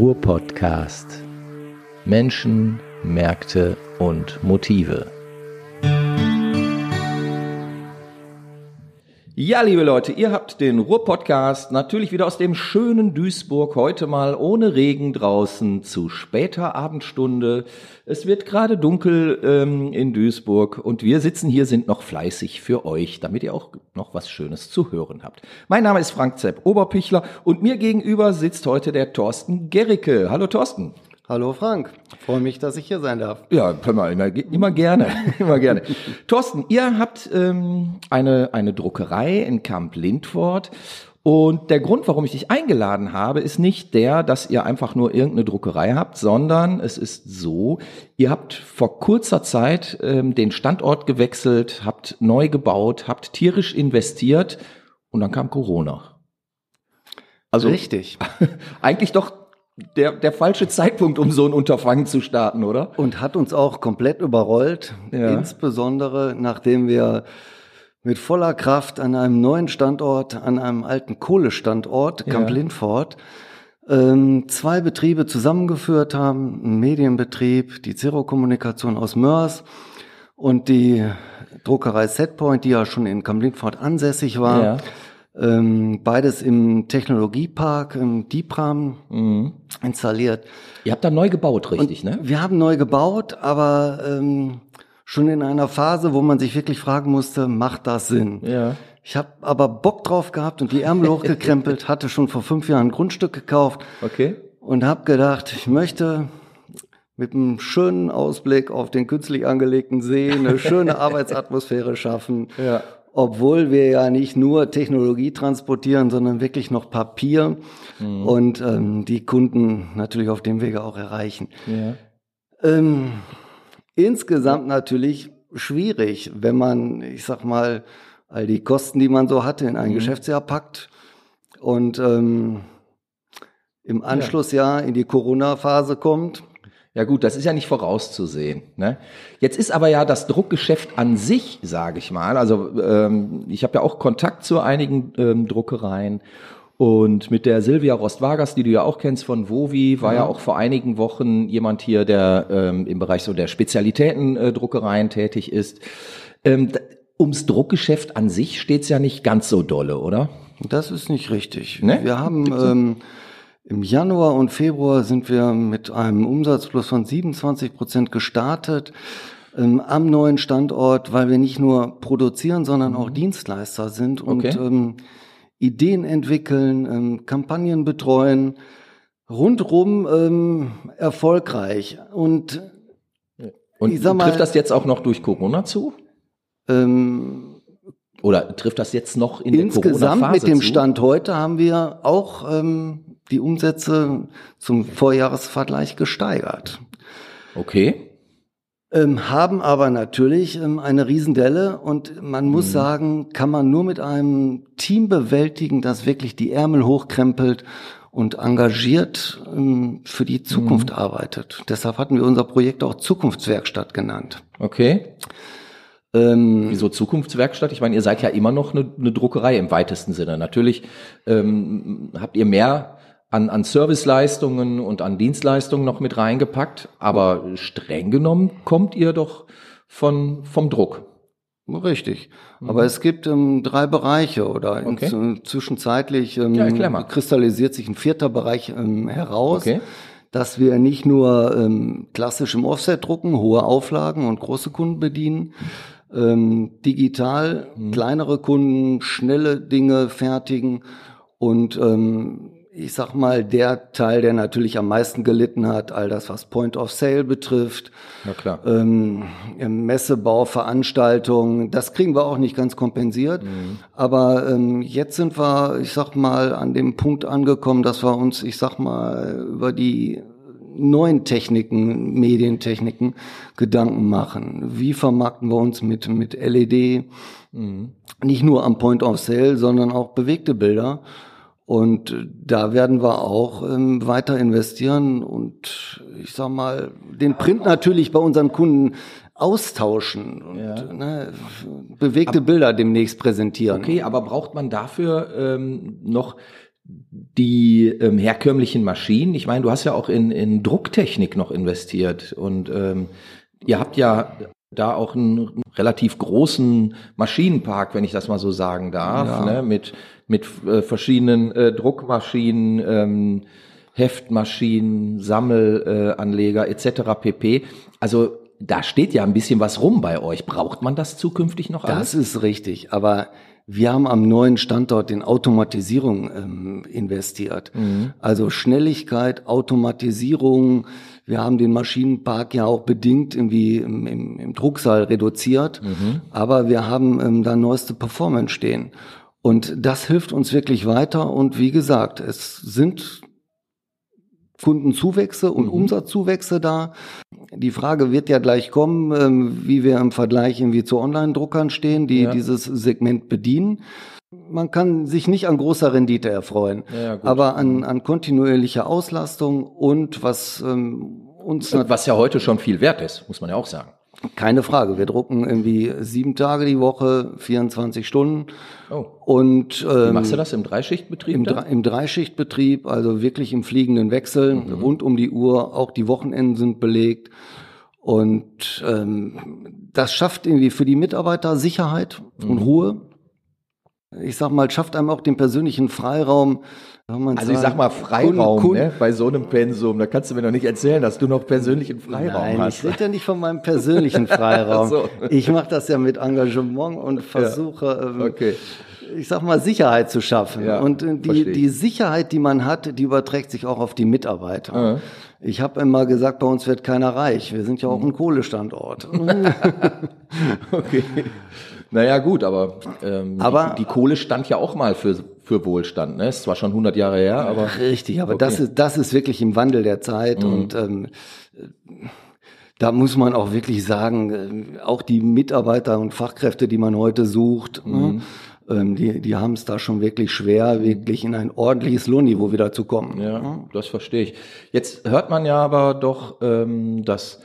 Ruhr-Podcast. Menschen, Märkte und Motive. Ja, liebe Leute, ihr habt den Ruhr-Podcast natürlich wieder aus dem schönen Duisburg, heute mal ohne Regen draußen zu später Abendstunde. Es wird gerade dunkel ähm, in Duisburg und wir sitzen hier, sind noch fleißig für euch, damit ihr auch noch was Schönes zu hören habt. Mein Name ist Frank Zepp Oberpichler und mir gegenüber sitzt heute der Thorsten Gericke. Hallo Thorsten. Hallo Frank, freue mich, dass ich hier sein darf. Ja, immer, immer gerne, immer gerne. Thorsten, ihr habt ähm, eine, eine Druckerei in Camp Lindfort und der Grund, warum ich dich eingeladen habe, ist nicht der, dass ihr einfach nur irgendeine Druckerei habt, sondern es ist so, ihr habt vor kurzer Zeit ähm, den Standort gewechselt, habt neu gebaut, habt tierisch investiert und dann kam Corona. Also richtig. eigentlich doch der, der falsche Zeitpunkt, um so ein Unterfangen zu starten, oder? Und hat uns auch komplett überrollt, ja. insbesondere nachdem wir mit voller Kraft an einem neuen Standort, an einem alten Kohlestandort, Camp ja. Lindfort, ähm, zwei Betriebe zusammengeführt haben, ein Medienbetrieb, die Zero-Kommunikation aus Mörs und die Druckerei Setpoint, die ja schon in Camp Lindfort ansässig war. Ja ähm, beides im Technologiepark, im DIPRAM mhm. installiert. Ihr habt da neu gebaut, richtig, Und ne? Wir haben neu gebaut, aber ähm, schon in einer Phase, wo man sich wirklich fragen musste, macht das Sinn? Ja. Ich habe aber Bock drauf gehabt und die Ärmel hochgekrempelt, hatte schon vor fünf Jahren ein Grundstück gekauft. Okay. Und habe gedacht, ich möchte mit einem schönen Ausblick auf den künstlich angelegten See eine schöne Arbeitsatmosphäre schaffen. Ja obwohl wir ja nicht nur Technologie transportieren, sondern wirklich noch Papier mhm. und ähm, die Kunden natürlich auf dem Wege auch erreichen. Ja. Ähm, insgesamt natürlich schwierig, wenn man, ich sag mal, all die Kosten, die man so hatte, in ein mhm. Geschäftsjahr packt und ähm, im Anschlussjahr in die Corona-Phase kommt ja gut, das ist ja nicht vorauszusehen. Ne? Jetzt ist aber ja das Druckgeschäft an sich, sage ich mal. Also ähm, ich habe ja auch Kontakt zu einigen ähm, Druckereien und mit der Silvia Rostwagas, die du ja auch kennst von Vovi, war ja, ja auch vor einigen Wochen jemand hier, der ähm, im Bereich so der Spezialitäten-Druckereien äh, tätig ist. Ähm, ums Druckgeschäft an sich steht's ja nicht ganz so dolle, oder? Das ist nicht richtig. Ne? Wir haben ähm, im Januar und Februar sind wir mit einem Umsatzplus von 27 Prozent gestartet ähm, am neuen Standort, weil wir nicht nur produzieren, sondern auch mhm. Dienstleister sind und okay. ähm, Ideen entwickeln, ähm, Kampagnen betreuen, rundrum ähm, erfolgreich. Und, und ich sag mal, trifft das jetzt auch noch durch Corona zu? Ähm, Oder trifft das jetzt noch in Insgesamt der Corona-Phase mit dem? Stand heute haben wir auch ähm, die Umsätze zum Vorjahresvergleich gesteigert. Okay. Ähm, haben aber natürlich ähm, eine Riesendelle und man muss mhm. sagen, kann man nur mit einem Team bewältigen, das wirklich die Ärmel hochkrempelt und engagiert ähm, für die Zukunft mhm. arbeitet. Deshalb hatten wir unser Projekt auch Zukunftswerkstatt genannt. Okay. Ähm, Wieso Zukunftswerkstatt? Ich meine, ihr seid ja immer noch eine, eine Druckerei im weitesten Sinne. Natürlich ähm, habt ihr mehr an, an Serviceleistungen und an Dienstleistungen noch mit reingepackt, aber streng genommen kommt ihr doch von, vom Druck. Richtig. Mhm. Aber es gibt ähm, drei Bereiche oder okay. zwischenzeitlich ähm, ja, kristallisiert sich ein vierter Bereich ähm, heraus. Okay. Dass wir nicht nur ähm, klassisch im Offset drucken, hohe Auflagen und große Kunden bedienen, ähm, digital mhm. kleinere Kunden, schnelle Dinge fertigen und ähm, ich sag mal, der Teil, der natürlich am meisten gelitten hat, all das, was Point of Sale betrifft, ja, klar. Ähm, Messebau, Veranstaltungen, das kriegen wir auch nicht ganz kompensiert. Mhm. Aber ähm, jetzt sind wir, ich sag mal, an dem Punkt angekommen, dass wir uns, ich sag mal, über die neuen Techniken, Medientechniken Gedanken machen. Wie vermarkten wir uns mit, mit LED? Mhm. Nicht nur am Point of Sale, sondern auch bewegte Bilder. Und da werden wir auch ähm, weiter investieren und ich sag mal, den Print natürlich bei unseren Kunden austauschen und ja. ne, bewegte aber, Bilder demnächst präsentieren. Okay, aber braucht man dafür ähm, noch die ähm, herkömmlichen Maschinen. Ich meine, du hast ja auch in, in Drucktechnik noch investiert und ähm, ihr habt ja da auch einen relativ großen Maschinenpark, wenn ich das mal so sagen darf, ja. ne, mit mit äh, verschiedenen äh, Druckmaschinen, ähm, Heftmaschinen, Sammelanleger äh, etc. pp. Also da steht ja ein bisschen was rum bei euch. Braucht man das zukünftig noch alles? Das ist richtig, aber wir haben am neuen Standort in Automatisierung ähm, investiert. Mhm. Also Schnelligkeit, Automatisierung. Wir haben den Maschinenpark ja auch bedingt irgendwie im, im, im Drucksaal reduziert, mhm. aber wir haben ähm, da neueste Performance stehen. Und das hilft uns wirklich weiter. Und wie gesagt, es sind Kundenzuwächse und mhm. Umsatzzuwächse da. Die Frage wird ja gleich kommen, ähm, wie wir im Vergleich irgendwie zu Online-Druckern stehen, die ja. dieses Segment bedienen. Man kann sich nicht an großer Rendite erfreuen, ja, aber an, an kontinuierlicher Auslastung und was ähm, uns... Was ja heute schon viel wert ist, muss man ja auch sagen. Keine Frage. Wir drucken irgendwie sieben Tage die Woche, 24 Stunden. Oh. Und ähm, Wie machst du das im Dreischichtbetrieb? Im, Dre im Dreischichtbetrieb, also wirklich im fliegenden Wechsel, mhm. rund um die Uhr. Auch die Wochenenden sind belegt. Und ähm, das schafft irgendwie für die Mitarbeiter Sicherheit und mhm. Ruhe. Ich sag mal, schafft einem auch den persönlichen Freiraum, also ich sag mal Freiraum Kun, Kun, ne, bei so einem Pensum. Da kannst du mir noch nicht erzählen, dass du noch persönlichen Freiraum Nein, hast. ich rede ja nicht von meinem persönlichen Freiraum. so. Ich mache das ja mit Engagement und versuche, ja. Ähm, okay. ich sag mal, Sicherheit zu schaffen. Ja, und äh, die, die Sicherheit, die man hat, die überträgt sich auch auf die Mitarbeiter. Ja. Ich habe immer gesagt, bei uns wird keiner reich. Wir sind ja auch ein Kohlestandort. okay. Naja, gut, aber, ähm, aber die, die, Kohle stand ja auch mal für, für Wohlstand. Ne? Ist zwar schon 100 Jahre her, aber. Richtig, aber okay. das, ist, das ist wirklich im Wandel der Zeit mhm. und ähm, da muss man auch wirklich sagen, äh, auch die Mitarbeiter und Fachkräfte, die man heute sucht, ne, mhm. ne, die, die haben es da schon wirklich schwer, wirklich in ein ordentliches Lohnniveau wieder zu kommen. Ja, ja, das verstehe ich. Jetzt hört man ja aber doch, ähm, dass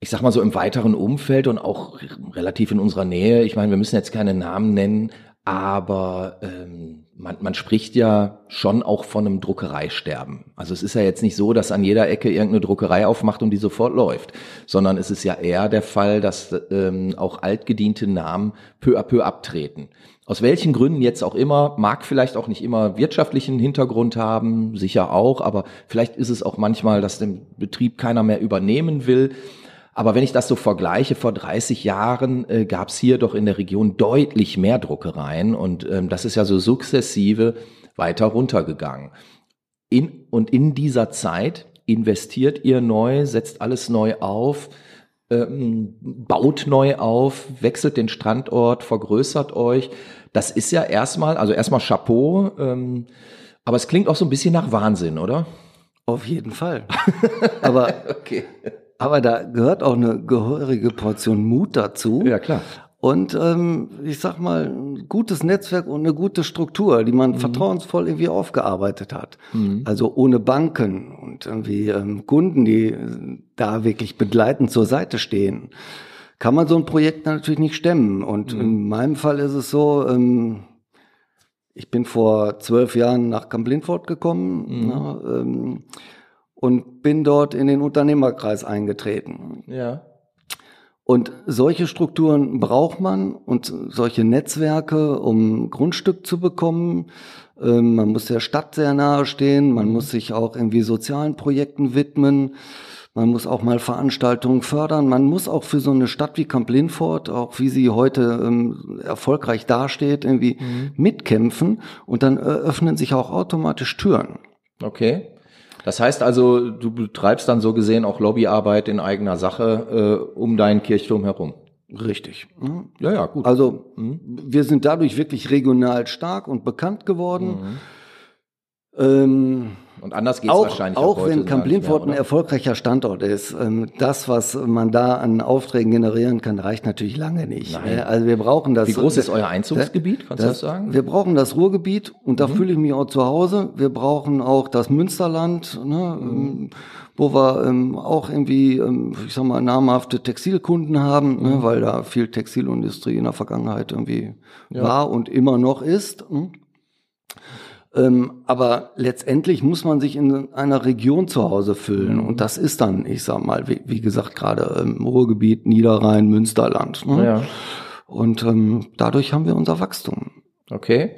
ich sag mal so im weiteren Umfeld und auch relativ in unserer Nähe, ich meine, wir müssen jetzt keine Namen nennen, aber ähm, man, man spricht ja schon auch von einem Druckereisterben. Also es ist ja jetzt nicht so, dass an jeder Ecke irgendeine Druckerei aufmacht und die sofort läuft, sondern es ist ja eher der Fall, dass ähm, auch altgediente Namen peu à peu abtreten. Aus welchen Gründen jetzt auch immer, mag vielleicht auch nicht immer wirtschaftlichen Hintergrund haben, sicher auch, aber vielleicht ist es auch manchmal, dass den Betrieb keiner mehr übernehmen will. Aber wenn ich das so vergleiche, vor 30 Jahren äh, gab es hier doch in der Region deutlich mehr Druckereien und ähm, das ist ja so sukzessive weiter runtergegangen. In, und in dieser Zeit investiert ihr neu, setzt alles neu auf, ähm, baut neu auf, wechselt den Standort, vergrößert euch. Das ist ja erstmal, also erstmal Chapeau, ähm, aber es klingt auch so ein bisschen nach Wahnsinn, oder? Auf jeden Fall. Aber okay. Aber da gehört auch eine gehörige Portion Mut dazu. Ja, klar. Und ähm, ich sag mal, ein gutes Netzwerk und eine gute Struktur, die man mhm. vertrauensvoll irgendwie aufgearbeitet hat. Mhm. Also ohne Banken und irgendwie ähm, Kunden, die da wirklich begleitend zur Seite stehen, kann man so ein Projekt natürlich nicht stemmen. Und mhm. in meinem Fall ist es so, ähm, ich bin vor zwölf Jahren nach Camp Lindford gekommen. Mhm. Na, ähm, und bin dort in den Unternehmerkreis eingetreten. Ja. Und solche Strukturen braucht man und solche Netzwerke, um Grundstück zu bekommen. Ähm, man muss der Stadt sehr nahe stehen, man mhm. muss sich auch irgendwie sozialen Projekten widmen. Man muss auch mal Veranstaltungen fördern. Man muss auch für so eine Stadt wie Camp Lindford, auch wie sie heute ähm, erfolgreich dasteht, irgendwie mhm. mitkämpfen. Und dann öffnen sich auch automatisch Türen. Okay. Das heißt also, du betreibst dann so gesehen auch Lobbyarbeit in eigener Sache äh, um deinen Kirchturm herum. Richtig. Mhm. Ja, ja, gut. Also mhm. wir sind dadurch wirklich regional stark und bekannt geworden. Mhm. Ähm, und anders geht es wahrscheinlich auch. Auch wenn Camp Lindfort ein erfolgreicher Standort ist, ähm, das, was man da an Aufträgen generieren kann, reicht natürlich lange nicht. Nein. Also wir brauchen das. Wie groß ist euer Einzugsgebiet? Kannst du das sagen? Wir brauchen das Ruhrgebiet und da mhm. fühle ich mich auch zu Hause. Wir brauchen auch das Münsterland, ne, mhm. Ähm, wo wir ähm, auch irgendwie, ich sag mal, namhafte Textilkunden haben, ne, mhm. ne, weil da viel Textilindustrie in der Vergangenheit irgendwie ja. war und immer noch ist. Hm? Ähm, aber letztendlich muss man sich in einer Region zu Hause fühlen. Mhm. Und das ist dann, ich sag mal, wie, wie gesagt, gerade ähm, Ruhrgebiet, Niederrhein, Münsterland. Ne? Ja. Und ähm, dadurch haben wir unser Wachstum. Okay.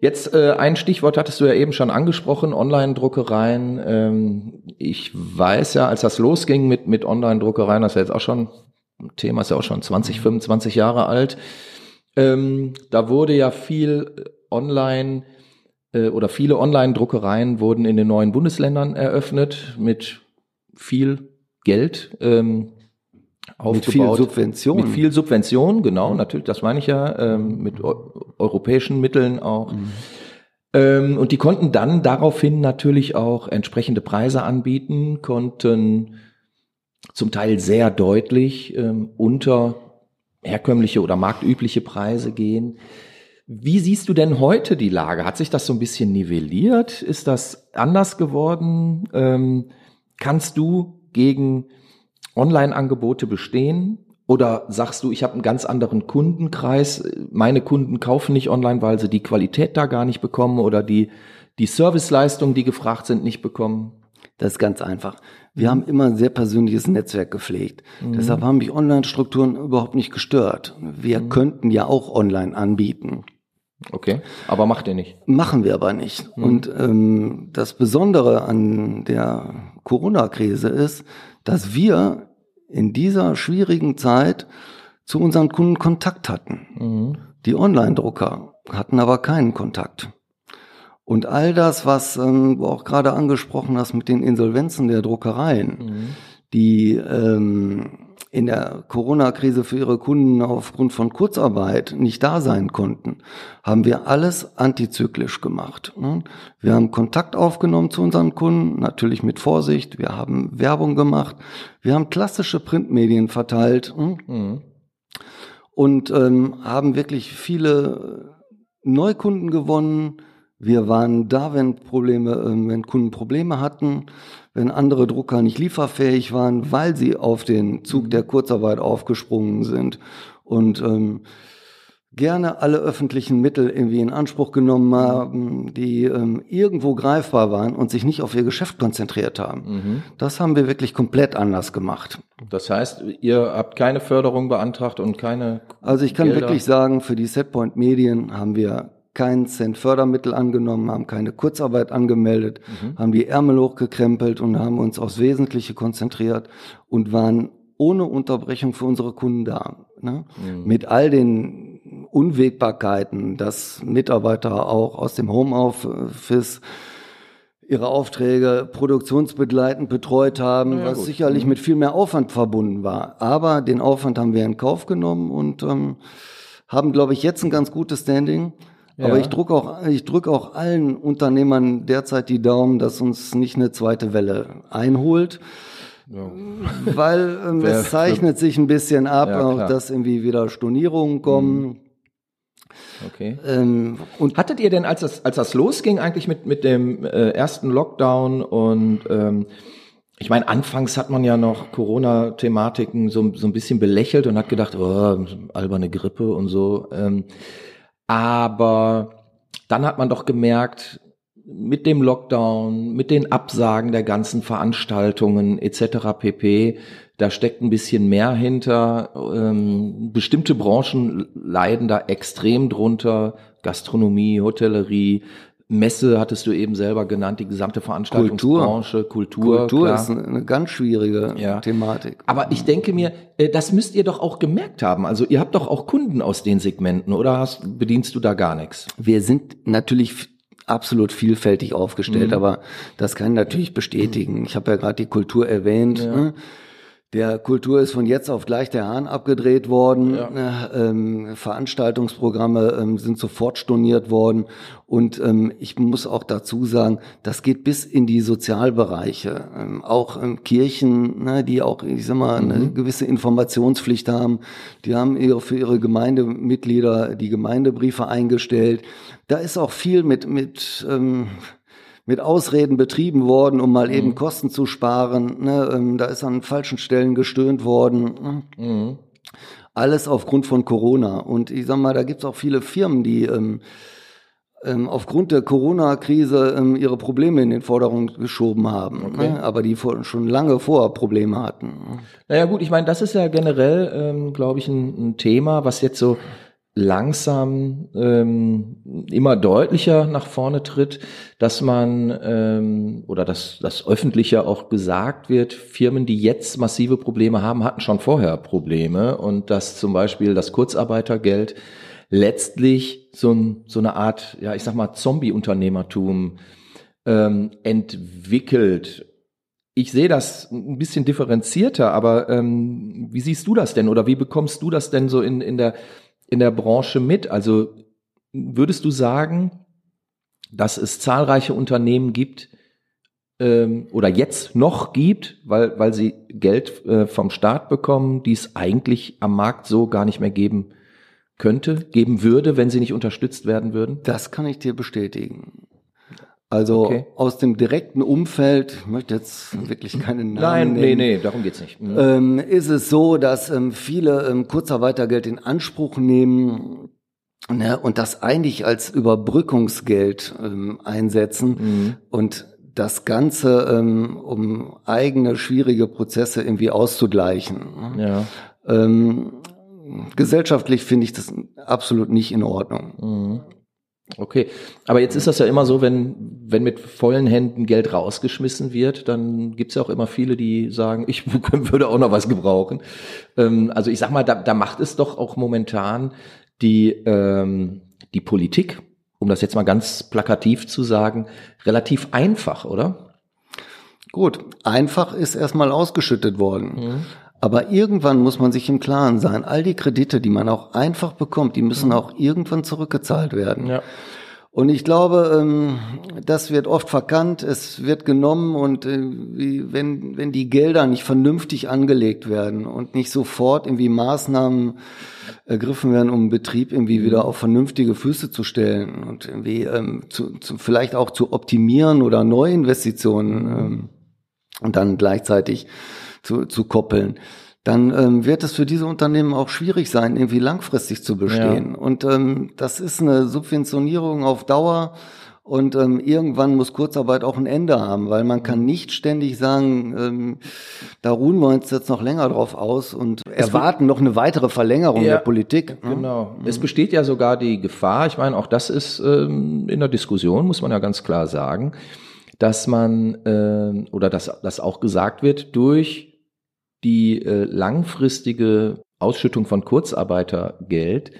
Jetzt äh, ein Stichwort hattest du ja eben schon angesprochen, Online-Druckereien. Ähm, ich weiß ja, als das losging mit, mit Online-Druckereien, das ist ja jetzt auch schon, Thema ist ja auch schon 20, 25 Jahre alt, ähm, da wurde ja viel online äh, oder viele Online-Druckereien wurden in den neuen Bundesländern eröffnet mit viel Geld. Ähm, Mit viel aufgebaut. Subvention. Mit viel Subvention, genau, natürlich, das meine ich ja, ähm, mit eu europäischen Mitteln auch. Ähm, und die konnten dann daraufhin natürlich auch entsprechende Preise anbieten, konnten zum Teil sehr deutlich ähm, unter herkömmliche oder marktübliche Preise gehen. Wie siehst du denn heute die Lage? Hat sich das so ein bisschen nivelliert? Ist das anders geworden? Ähm, kannst du gegen Online-Angebote bestehen? Oder sagst du, ich habe einen ganz anderen Kundenkreis, meine Kunden kaufen nicht online, weil sie die Qualität da gar nicht bekommen oder die, die Serviceleistungen, die gefragt sind, nicht bekommen? Das ist ganz einfach. Wir haben immer ein sehr persönliches Netzwerk gepflegt. Deshalb haben mich Online-Strukturen überhaupt nicht gestört. Wir könnten ja auch online anbieten. Okay, aber macht ihr nicht. Machen wir aber nicht. Und ähm, das Besondere an der Corona-Krise ist, dass wir in dieser schwierigen Zeit zu unseren Kunden Kontakt hatten. Die Online-Drucker hatten aber keinen Kontakt. Und all das, was ähm, du auch gerade angesprochen hast mit den Insolvenzen der Druckereien, die ähm, in der Corona-Krise für ihre Kunden aufgrund von Kurzarbeit nicht da sein konnten, haben wir alles antizyklisch gemacht. ne? Wir haben Kontakt aufgenommen zu unseren Kunden, natürlich mit Vorsicht. Wir haben Werbung gemacht. Wir haben klassische Printmedien verteilt ne? und ähm, haben wirklich viele Neukunden gewonnen. Wir waren da, wenn Probleme, ähm, wenn Kunden Probleme hatten, wenn andere Drucker nicht lieferfähig waren, weil sie auf den Zug der Kurzarbeit aufgesprungen sind und ähm, gerne alle öffentlichen Mittel irgendwie in Anspruch genommen haben, die ähm, irgendwo greifbar waren und sich nicht auf ihr Geschäft konzentriert haben. Das haben wir wirklich komplett anders gemacht. Das heißt, ihr habt keine Förderung beantragt und keine. Also ich kann Gelder? wirklich sagen, für die Setpoint Medien haben wir keinen Cent Fördermittel angenommen, haben keine Kurzarbeit angemeldet, haben die Ärmel hochgekrempelt und haben uns aufs Wesentliche konzentriert und waren ohne Unterbrechung für unsere Kunden da. Ne? Mit all den Unwägbarkeiten, dass Mitarbeiter auch aus dem Homeoffice ihre Aufträge produktionsbegleitend betreut haben, Ja, was gut. sicherlich mit viel mehr Aufwand verbunden war. Aber den Aufwand haben wir in Kauf genommen und ähm, haben, glaube ich, jetzt ein ganz gutes Standing. Ja. Aber ich drücke auch, ich drücke auch allen Unternehmern derzeit die Daumen, dass uns nicht eine zweite Welle einholt. Weil ähm, es zeichnet sich ein bisschen ab, Ja, auch dass irgendwie wieder Stornierungen kommen. Okay. Ähm, und Hattet ihr denn, als das, als das losging, eigentlich mit, mit dem äh, ersten Lockdown und ähm, ich meine, anfangs hat man ja noch Corona-Thematiken so, so ein bisschen belächelt und hat gedacht, oh, alberne Grippe und so. Ähm, aber dann hat man doch gemerkt, mit dem Lockdown, mit den Absagen der ganzen Veranstaltungen etc. pp, da steckt ein bisschen mehr hinter. Ähm, bestimmte Branchen leiden da extrem drunter. Gastronomie, Hotellerie, Messe hattest du eben selber genannt, die gesamte Veranstaltungsbranche, Kultur. Kultur klar. ist eine, ganz schwierige Ja. Thematik. Aber ich denke mir, äh, das müsst ihr doch auch gemerkt haben. Also ihr habt doch auch Kunden aus den Segmenten, oder hast, bedienst du da gar nichts? Wir sind natürlich absolut vielfältig aufgestellt, Mhm. aber das kann ich natürlich bestätigen. Ich habe ja gerade die Kultur erwähnt. Ne? Der Kultur ist von jetzt auf gleich der Hahn abgedreht worden. Ne? Ähm, Veranstaltungsprogramme ähm, sind sofort storniert worden. Und ähm, ich muss auch dazu sagen, das geht bis in die Sozialbereiche. Ähm, auch ähm, Kirchen, ne, die auch, ich sag mal, eine gewisse Informationspflicht haben. Die haben ihre, für ihre Gemeindemitglieder die Gemeindebriefe eingestellt. Da ist auch viel mit, mit ähm, mit Ausreden betrieben worden, um mal eben Kosten zu sparen. Ne? Ähm, da ist an falschen Stellen gestöhnt worden. Ne? Alles aufgrund von Corona. Und ich sag mal, da gibt's auch viele Firmen, die ähm, ähm, aufgrund der Corona-Krise ähm, ihre Probleme in den Vordergrund geschoben haben, okay. ne? aber die vor, schon lange vor Probleme hatten. Naja gut, ich meine, das ist ja generell, ähm, glaube ich, ein, ein, Thema, was jetzt so langsam ähm, immer deutlicher nach vorne tritt, dass man ähm, oder dass das öffentliche auch gesagt wird, Firmen, die jetzt massive Probleme haben, hatten schon vorher Probleme und dass zum Beispiel das Kurzarbeitergeld letztlich so, ein, so eine Art, ja, ich sag mal, Zombie-Unternehmertum ähm, entwickelt. Ich sehe das ein bisschen differenzierter, aber ähm, wie siehst du das denn oder wie bekommst du das denn so in, in, der, in der Branche mit? Also würdest du sagen, dass es zahlreiche Unternehmen gibt ähm, oder jetzt noch gibt, weil, weil sie Geld äh, vom Staat bekommen, die es eigentlich am Markt so gar nicht mehr geben könnte, geben würde, wenn sie nicht unterstützt werden würden? Das kann ich dir bestätigen. Also okay. aus dem direkten Umfeld, ich möchte jetzt wirklich keinen Namen Nein, nennen, nee, nee, darum geht's nicht. Mhm. Ähm, ist es so, dass ähm, viele ähm, Kurzarbeitergeld in Anspruch nehmen ne, und das eigentlich als Überbrückungsgeld ähm, einsetzen mhm. und das Ganze, ähm, um eigene schwierige Prozesse irgendwie auszugleichen. Ne? Ja. Ähm, gesellschaftlich finde ich das absolut nicht in Ordnung. Mhm. Okay, aber jetzt ist das ja immer so, wenn, wenn mit vollen Händen Geld rausgeschmissen wird, dann gibt's ja auch immer viele, die sagen, ich würde auch noch was gebrauchen. Ähm, also ich sag mal, da, da macht es doch auch momentan die, ähm, die Politik, um das jetzt mal ganz plakativ zu sagen, relativ einfach, oder? Gut, einfach ist erstmal ausgeschüttet worden. Mhm. Aber irgendwann muss man sich im Klaren sein, all die Kredite, die man auch einfach bekommt, die müssen mhm. auch irgendwann zurückgezahlt werden. Ja. Und ich glaube, ähm, das wird oft verkannt, es wird genommen und äh, wenn, wenn die Gelder nicht vernünftig angelegt werden und nicht sofort irgendwie Maßnahmen ergriffen werden, um Betrieb irgendwie mhm. wieder auf vernünftige Füße zu stellen und irgendwie ähm, zu, zu, vielleicht auch zu optimieren oder Neuinvestitionen mhm. ähm, und dann gleichzeitig zu, zu koppeln, dann ähm, wird es für diese Unternehmen auch schwierig sein, irgendwie langfristig zu bestehen. Ja. Und ähm, das ist eine Subventionierung auf Dauer. Und ähm, irgendwann muss Kurzarbeit auch ein Ende haben, weil man kann nicht ständig sagen, ähm, da ruhen wir uns jetzt noch länger drauf aus und es erwarten noch eine weitere Verlängerung ja, der Politik. Ne? Genau. Mhm. Es besteht ja sogar die Gefahr, ich meine, auch das ist ähm, in der Diskussion, muss man ja ganz klar sagen, dass man äh, oder dass das auch gesagt wird, durch die äh, langfristige Ausschüttung von Kurzarbeitergeld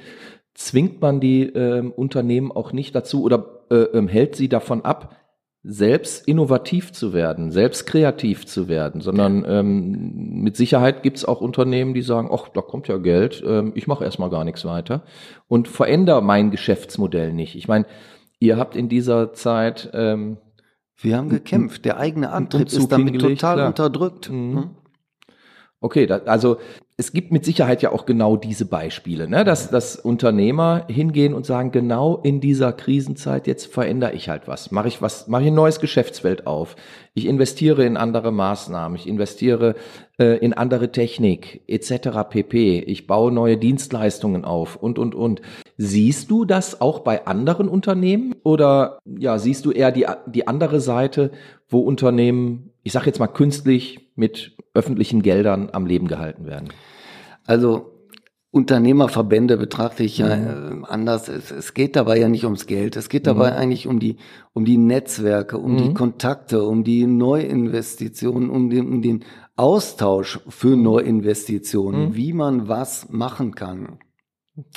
zwingt man die äh, Unternehmen auch nicht dazu oder äh, ähm, hält sie davon ab, selbst innovativ zu werden, selbst kreativ zu werden, sondern ähm, mit Sicherheit gibt es auch Unternehmen, die sagen, ach, da kommt ja Geld, ähm, ich mache erstmal gar nichts weiter und verändere mein Geschäftsmodell nicht. Ich meine, ihr habt in dieser Zeit ähm, wir haben gekämpft. Der eigene Antrieb ist damit total klar. unterdrückt. Mhm. Okay, da, also es gibt mit Sicherheit ja auch genau diese Beispiele, ne? dass, dass Unternehmer hingehen und sagen, genau in dieser Krisenzeit jetzt verändere ich halt was, mache ich was, mache ich ein neues Geschäftsfeld auf, ich investiere in andere Maßnahmen, ich investiere äh, in andere Technik etc. pp. Ich baue neue Dienstleistungen auf und und und. Siehst du das auch bei anderen Unternehmen oder ja siehst du eher die die andere Seite, wo Unternehmen, ich sage jetzt mal künstlich mit öffentlichen Geldern am Leben gehalten werden? Also Unternehmerverbände betrachte ich ja mhm. äh, anders. Es, es, geht dabei ja nicht ums Geld. Es geht dabei mhm. eigentlich um die, um die Netzwerke, um mhm. die Kontakte, um die Neuinvestitionen, um den, um den Austausch für mhm. Neuinvestitionen, mhm. wie man was machen kann.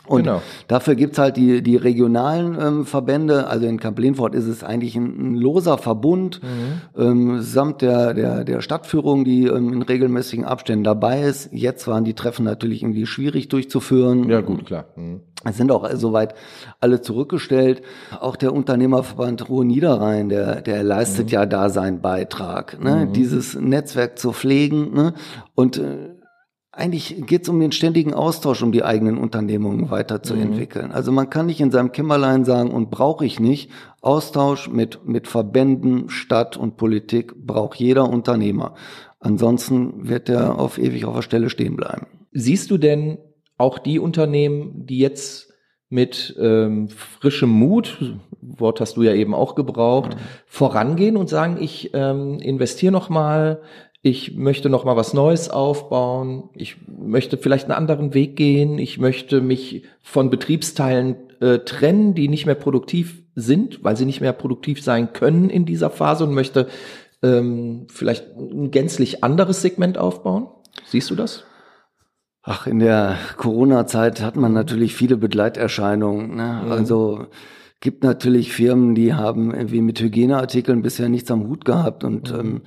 Und genau. dafür gibt's halt die, die regionalen ähm, Verbände. Also in Kamp-Lehmfort ist es eigentlich ein, ein loser Verbund mhm. ähm, samt der, der, der Stadtführung, die ähm, in regelmäßigen Abständen dabei ist. Jetzt waren die Treffen natürlich irgendwie schwierig durchzuführen. Ja gut, klar. Mhm. Es sind auch soweit alle zurückgestellt. Auch der Unternehmerverband Ruhr Niederrhein, der, der leistet mhm. ja da seinen Beitrag, ne? Mhm. dieses Netzwerk zu pflegen. Ne? Und äh, eigentlich geht es um den ständigen Austausch, um die eigenen Unternehmungen weiterzuentwickeln. Mhm. Also man kann nicht in seinem Kämmerlein sagen, und brauche ich nicht. Austausch mit, mit Verbänden, Stadt und Politik braucht jeder Unternehmer. Ansonsten wird er auf ewig auf der Stelle stehen bleiben. Siehst du denn auch die Unternehmen, die jetzt mit ähm, frischem Mut, Wort hast du ja eben auch gebraucht, mhm. vorangehen und sagen, ich ähm, investiere noch mal, ich möchte noch mal was Neues aufbauen, ich möchte vielleicht einen anderen Weg gehen, ich möchte mich von Betriebsteilen äh, trennen, die nicht mehr produktiv sind, weil sie nicht mehr produktiv sein können in dieser Phase und möchte ähm, vielleicht ein gänzlich anderes Segment aufbauen. Siehst du das? Ach, in der Corona-Zeit hat man natürlich viele Begleiterscheinungen. Ne? Mhm. Also gibt natürlich Firmen, die haben irgendwie mit Hygieneartikeln bisher nichts am Hut gehabt und mhm. ähm, äh,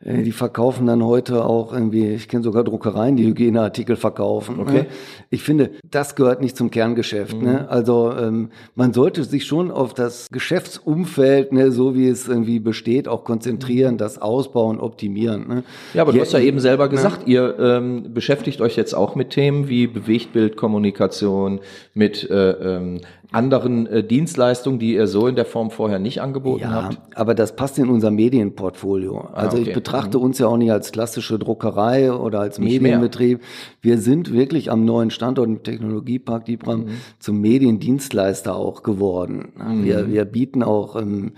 die verkaufen dann heute auch irgendwie, ich kenne sogar Druckereien, die Hygieneartikel verkaufen. Okay. Ich finde, das gehört nicht zum Kerngeschäft. Ne? Mhm. Ne? Also ähm, man sollte sich schon auf das Geschäftsumfeld, ne, so wie es irgendwie besteht, auch konzentrieren, mhm. das ausbauen, optimieren. Ne? Ja, aber du hast ja eben selber ne? gesagt, ne? ihr ähm, beschäftigt euch jetzt auch mit Themen wie Bewegtbildkommunikation, mit äh, ähm, anderen äh, Dienstleistungen, die ihr so in der Form vorher nicht angeboten ja, habt? Aber das passt in unser Medienportfolio. Also ah, okay. ich betrachte mhm. uns ja auch nicht als klassische Druckerei oder als nicht Medienbetrieb. Mehr. Wir sind wirklich am neuen Standort im Technologiepark Diebram mhm. zum Mediendienstleister auch geworden. Mhm. Wir, wir bieten auch ähm,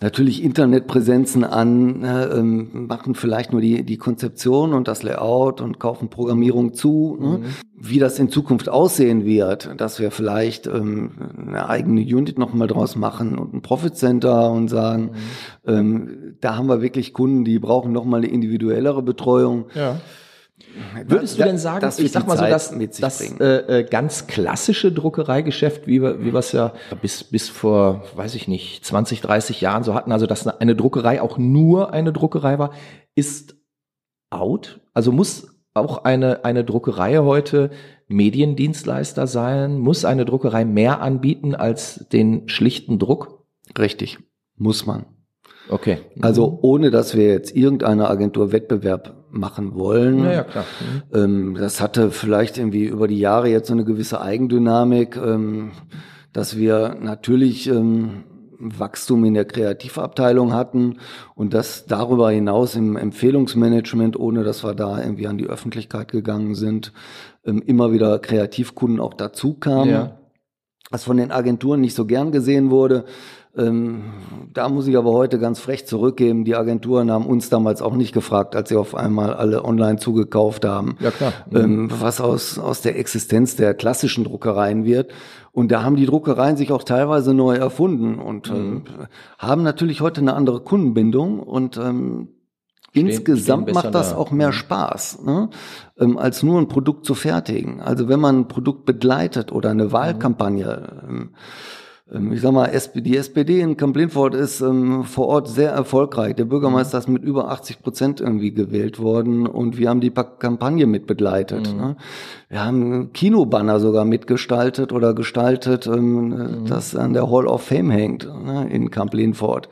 natürlich Internetpräsenzen an, äh, machen vielleicht nur die, die Konzeption und das Layout und kaufen Programmierung zu. Ne? Mhm. Wie das in Zukunft aussehen wird, dass wir vielleicht ähm, eine eigene Unit nochmal draus machen und ein Profit Center und sagen, mhm. ähm, da haben wir wirklich Kunden, die brauchen nochmal eine individuellere Betreuung. Ja. Würdest du denn sagen, ich sag mal so, dass das äh, äh, ganz klassische Druckereigeschäft, wie wir, wie wir es ja bis, bis vor, weiß ich nicht, 20, 30 Jahren so hatten, also dass eine Druckerei auch nur eine Druckerei war, ist out? Also muss auch eine, eine Druckerei heute Mediendienstleister sein? Muss eine Druckerei mehr anbieten als den schlichten Druck? Richtig, muss man. Okay. Also ohne, dass wir jetzt irgendeine Agentur Wettbewerb machen wollen. Ja, ja klar. Mhm. Ähm, das hatte vielleicht irgendwie über die Jahre jetzt so eine gewisse Eigendynamik, ähm, dass wir natürlich ähm, Wachstum in der Kreativabteilung hatten und das darüber hinaus im Empfehlungsmanagement, ohne dass wir da irgendwie an die Öffentlichkeit gegangen sind, immer wieder Kreativkunden auch dazu kamen. Ja. Was von den Agenturen nicht so gern gesehen wurde, ähm, da muss ich aber heute ganz frech zurückgeben. Die Agenturen haben uns damals auch nicht gefragt, als sie auf einmal alle online zugekauft haben, ja, klar. Ähm, was aus, aus der Existenz der klassischen Druckereien wird. Und da haben die Druckereien sich auch teilweise neu erfunden und ähm, mhm. haben natürlich heute eine andere Kundenbindung und ähm, Stehen, insgesamt macht das da. auch mehr mhm. Spaß, ne? ähm, als nur ein Produkt zu fertigen. Also wenn man ein Produkt begleitet oder eine Wahlkampagne, ähm, ähm, ich sag mal, die SPD in Kamp-Lindfort ist ähm, vor Ort sehr erfolgreich. Der Bürgermeister ist mit über 80 Prozent irgendwie gewählt worden und wir haben die Kampagne mit begleitet. Mhm. Ne? Wir haben Kinobanner sogar mitgestaltet oder gestaltet, ähm, mhm. das an der Hall of Fame hängt ne, in Kamp-Lindfort.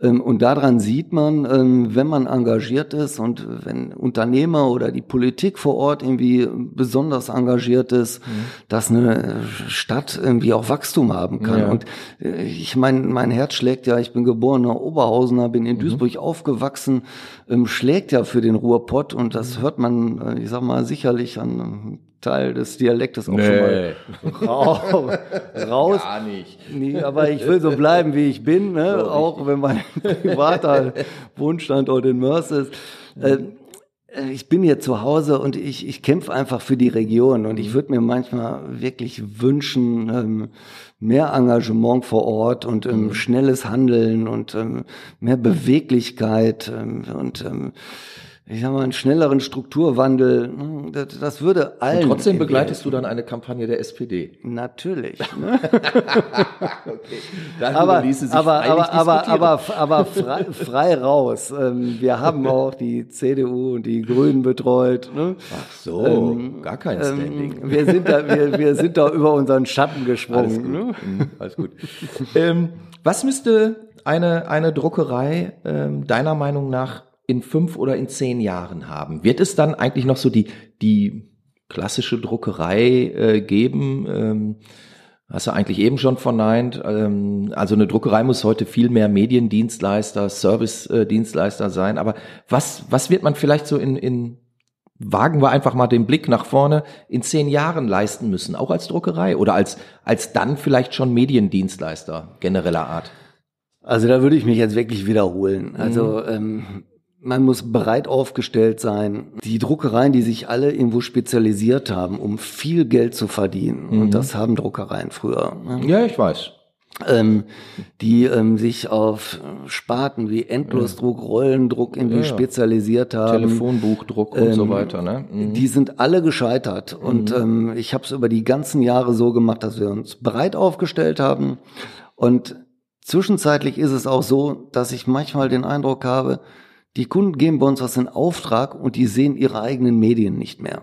Ähm, und daran sieht man, ähm, wenn man engagiert ist und wenn Unternehmer oder die Politik vor Ort irgendwie besonders engagiert ist, mhm. dass eine Stadt irgendwie auch Wachstum haben kann. Ja. Und äh, ich meine, mein Herz schlägt ja, ich bin geborener Oberhausener, bin in mhm. Duisburg aufgewachsen, ähm, schlägt ja für den Ruhrpott und das mhm. hört man, äh, ich sag mal, sicherlich an Teil des Dialektes auch nee. schon mal raus. raus. Gar nicht. Nee, aber ich will so bleiben, wie ich bin, ne? So auch wenn mein privater Wohnstandort in Mörs ist. Äh, ich bin hier zu Hause und ich, ich kämpfe einfach für die Region und ich mhm. würde mir manchmal wirklich wünschen, ähm, mehr Engagement vor Ort und ähm, mhm. schnelles Handeln und ähm, mehr Beweglichkeit ähm, und ähm, ich sag mal, einen schnelleren Strukturwandel, hm, das, das würde allen. Und trotzdem begleitest du dann eine Kampagne der SPD. Natürlich. Ne? okay. aber, ließe sich aber, aber, aber, aber, aber frei, frei raus. Ähm, wir haben auch die CDU und die Grünen betreut. Ne? Ach so, ähm, gar kein ähm, Standing. Ähm, wir sind da, wir, wir sind da über unseren Schatten gesprungen. Alles gut. Ne? Mhm, alles gut. ähm, was müsste eine, eine Druckerei ähm, deiner Meinung nach in fünf oder in zehn Jahren haben? Wird es dann eigentlich noch so die, die klassische Druckerei äh, geben? Ähm, hast du eigentlich eben schon verneint. Ähm, also eine Druckerei muss heute viel mehr Mediendienstleister, Servicedienstleister sein. Aber was, was wird man vielleicht so in, in wagen wir einfach mal den Blick nach vorne, in zehn Jahren leisten müssen, auch als Druckerei oder als, als dann vielleicht schon Mediendienstleister genereller Art? Also da würde ich mich jetzt wirklich wiederholen. Also mhm. ähm, man muss bereit aufgestellt sein. Die Druckereien, die sich alle irgendwo spezialisiert haben, um viel Geld zu verdienen, mhm. und das haben Druckereien früher. Ne? Ja, ich weiß. Ähm, die ähm, sich auf Sparten wie Endlosdruck, Rollendruck irgendwie ja, spezialisiert haben. Telefonbuchdruck und ähm, so weiter. Ne? Mhm. Die sind alle gescheitert. Mhm. Und ähm, ich habe es über die ganzen Jahre so gemacht, dass wir uns breit aufgestellt haben. Und zwischenzeitlich ist es auch so, dass ich manchmal den Eindruck habe, die Kunden geben bei uns was in Auftrag und die sehen ihre eigenen Medien nicht mehr.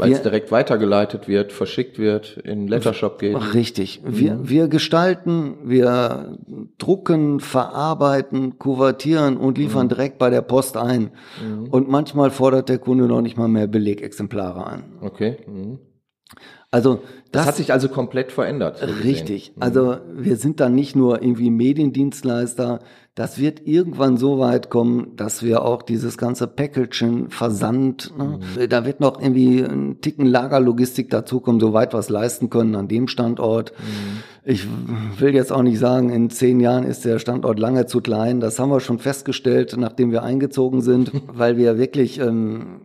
Weil es direkt weitergeleitet wird, verschickt wird, in Lettershop geht. Richtig. Wir, mhm. wir gestalten, wir drucken, verarbeiten, kuvertieren und liefern mhm. direkt bei der Post ein. Mhm. Und manchmal fordert der Kunde noch nicht mal mehr Belegexemplare an. Okay. Mhm. Also das, das, hat sich also komplett verändert. So richtig. Mhm. Also wir sind dann nicht nur irgendwie Mediendienstleister. Das wird irgendwann so weit kommen, dass wir auch dieses ganze Packaging, Versand, ne? mhm. da wird noch irgendwie ein Ticken Lagerlogistik dazukommen, soweit was leisten können an dem Standort. Mhm. Ich will jetzt auch nicht sagen, in zehn Jahren ist der Standort lange zu klein. Das haben wir schon festgestellt, nachdem wir eingezogen sind, weil wir wirklich ähm,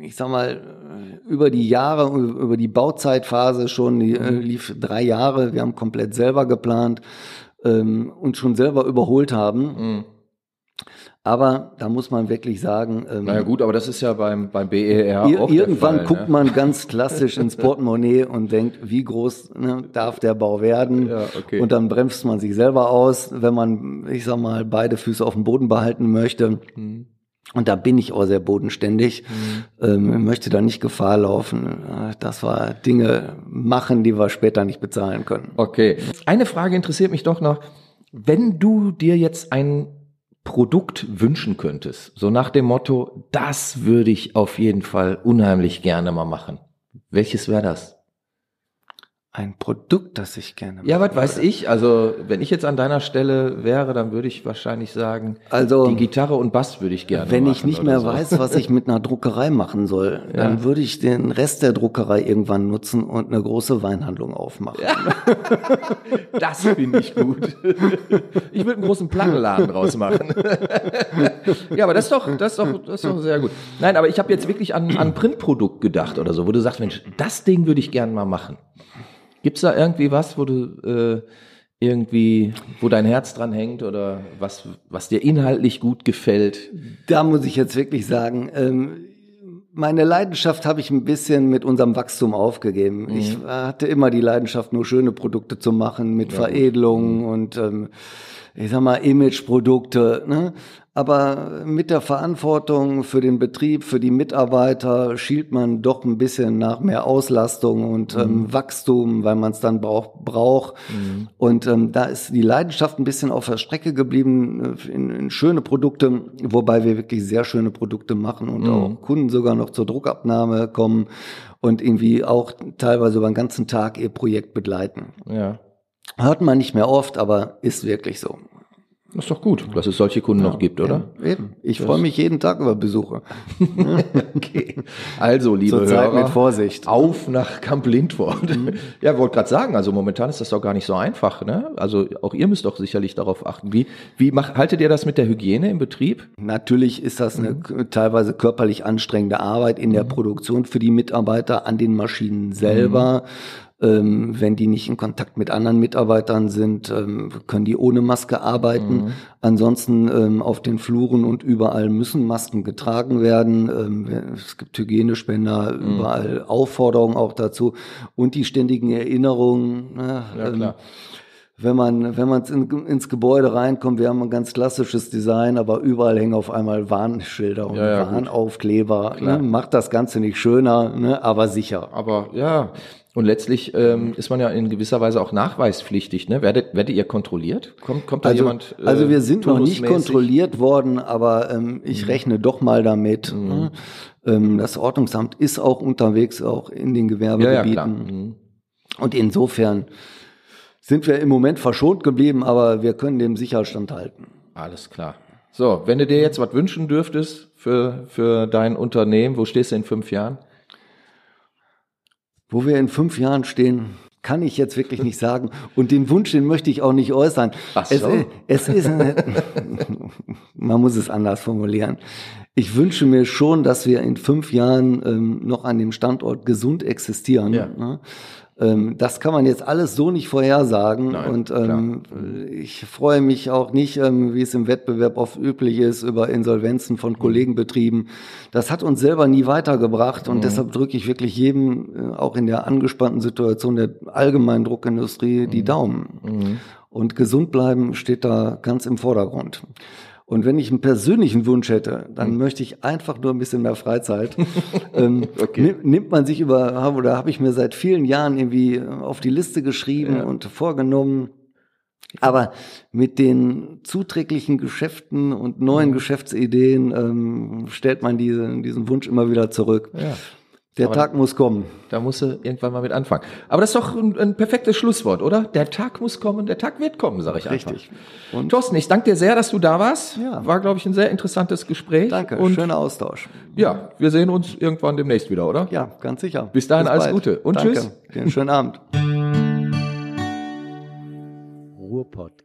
ich sag mal, über die Jahre, über die Bauzeitphase schon, die äh, lief drei Jahre, wir haben komplett selber geplant ähm, und schon selber überholt haben. Mhm. Aber da muss man wirklich sagen. Ähm, naja gut, aber das ist ja beim, beim BER auch Irgendwann Fall, guckt ne? man ganz klassisch ins Portemonnaie und denkt, wie groß ne, darf der Bau werden? Ja, okay. Und dann bremst man sich selber aus, wenn man, ich sag mal, beide Füße auf dem Boden behalten möchte. Mhm. Und da bin ich auch sehr bodenständig, mhm. ähm, möchte da nicht Gefahr laufen, dass wir Dinge machen, die wir später nicht bezahlen können. Okay. Eine Frage interessiert mich doch noch. Wenn du dir jetzt ein Produkt wünschen könntest, so nach dem Motto, das würde ich auf jeden Fall unheimlich gerne mal machen. Welches wäre das? Ein Produkt, das ich gerne mache. Ja, was weiß ich. Also, wenn ich jetzt an deiner Stelle wäre, dann würde ich wahrscheinlich sagen, also, die Gitarre und Bass würde ich gerne Wenn ich nicht mehr so. weiß, was ich mit einer Druckerei machen soll, ja. dann würde ich den Rest der Druckerei irgendwann nutzen und eine große Weinhandlung aufmachen. Ja. Das finde ich gut. Ich würde einen großen Plattenladen draus machen. Ja, aber das ist doch, das ist doch, das ist doch sehr gut. Nein, aber ich habe jetzt wirklich an, an Printprodukt gedacht oder so, wo du sagst, Mensch, das Ding würde ich gerne mal machen. Gibt's da irgendwie was, wo du äh, irgendwie, wo dein Herz dran hängt oder was, was dir inhaltlich gut gefällt? Da muss ich jetzt wirklich sagen, ähm, meine Leidenschaft habe ich ein bisschen mit unserem Wachstum aufgegeben. Mhm. Ich hatte immer die Leidenschaft, nur schöne Produkte zu machen mit ja, Veredelungen mhm. und ähm, ich sag mal Imageprodukte. Ne? Aber mit der Verantwortung für den Betrieb, für die Mitarbeiter schielt man doch ein bisschen nach mehr Auslastung und ähm, mhm. Wachstum, weil man es dann braucht. braucht. Mhm. Und ähm, da ist die Leidenschaft ein bisschen auf der Strecke geblieben äh, in, in schöne Produkte, wobei wir wirklich sehr schöne Produkte machen und mhm. auch Kunden sogar noch zur Druckabnahme kommen und irgendwie auch teilweise über den ganzen Tag ihr Projekt begleiten. Ja. Hört man nicht mehr oft, aber ist wirklich so. Das ist doch gut, dass es solche Kunden ja, noch gibt, oder? Ja, eben. Ich freue mich jeden Tag über Besuche. okay. Also, liebe Zur Hörer, mit Vorsicht. auf nach Camp Lindford. Mhm. Ja, wollte gerade sagen, also momentan ist das doch gar nicht so einfach. Ne? Also auch ihr müsst doch sicherlich darauf achten. Wie, wie macht, haltet ihr das mit der Hygiene im Betrieb? Natürlich ist das eine mhm. teilweise körperlich anstrengende Arbeit in der mhm. Produktion für die Mitarbeiter an den Maschinen selber. Ähm, wenn die nicht in Kontakt mit anderen Mitarbeitern sind, ähm, können die ohne Maske arbeiten. Mhm. Ansonsten ähm, auf den Fluren und überall müssen Masken getragen werden. Ähm, es gibt Hygienespender, mhm. überall Aufforderungen auch dazu und die ständigen Erinnerungen. Ne, ja, klar wenn man, wenn man in, ins Gebäude reinkommt, wir haben ein ganz klassisches Design, aber überall hängen auf einmal Warnschilder und ja, ja, Warnaufkleber. Ne? Macht das Ganze nicht schöner, ne? aber sicher. Aber ja, und letztlich ähm, ist man ja in gewisser Weise auch nachweispflichtig. Ne? Werdet, werdet ihr kontrolliert? Kommt, kommt da also, jemand? Äh, also wir sind noch nicht kontrolliert worden, aber ähm, ich mhm. rechne doch mal damit. Mhm. Ne? Ähm, das Ordnungsamt ist auch unterwegs, auch in den Gewerbegebieten. Ja, ja, mhm. Und insofern sind wir im Moment verschont geblieben, aber wir können dem sicher standhalten. Alles klar. So, wenn du dir jetzt was wünschen dürftest für, für dein Unternehmen, wo stehst du in fünf Jahren? Wo wir in fünf Jahren stehen, kann ich jetzt wirklich nicht sagen. Und den Wunsch, den möchte ich auch nicht äußern. Ach so. es, es ist, man muss es anders formulieren. Ich wünsche mir schon, dass wir in fünf Jahren ähm, noch an dem Standort gesund existieren. Ja. Ne? Ähm, das kann man jetzt alles so nicht vorhersagen. Nein, und ähm, ich freue mich auch nicht, ähm, wie es im Wettbewerb oft üblich ist, über Insolvenzen Mhm. von Kollegenbetrieben. Das hat uns selber nie weitergebracht. Und Mhm. deshalb drücke ich wirklich jedem, äh, auch in der angespannten Situation der allgemeinen Druckindustrie, Mhm. die Daumen. Und gesund bleiben steht da ganz im Vordergrund. Und wenn ich einen persönlichen Wunsch hätte, dann möchte ich einfach nur ein bisschen mehr Freizeit. ähm, Okay. nimm- Nimmt man sich über, oder habe ich mir seit vielen Jahren irgendwie äh, auf die Liste geschrieben und vorgenommen. Aber mit den zuträglichen Geschäften und neuen Geschäftsideen ähm, stellt man diese, diesen Wunsch immer wieder zurück. Ja. Der Aber- Tag muss kommen. Da musst du irgendwann mal mit anfangen. Aber das ist doch ein, ein perfektes Schlusswort, oder? Der Tag muss kommen, der Tag wird kommen, sage ich einfach. Richtig. Und Thorsten, ich danke dir sehr, dass du da warst. Ja. War, glaube ich, ein sehr interessantes Gespräch. danke, Und schöner Austausch. ja, wir sehen uns irgendwann demnächst wieder, oder? Ja, ganz sicher. Bis dahin alles Gute und danke. tschüss. Einen schönen Abend. Ruhr Podcast.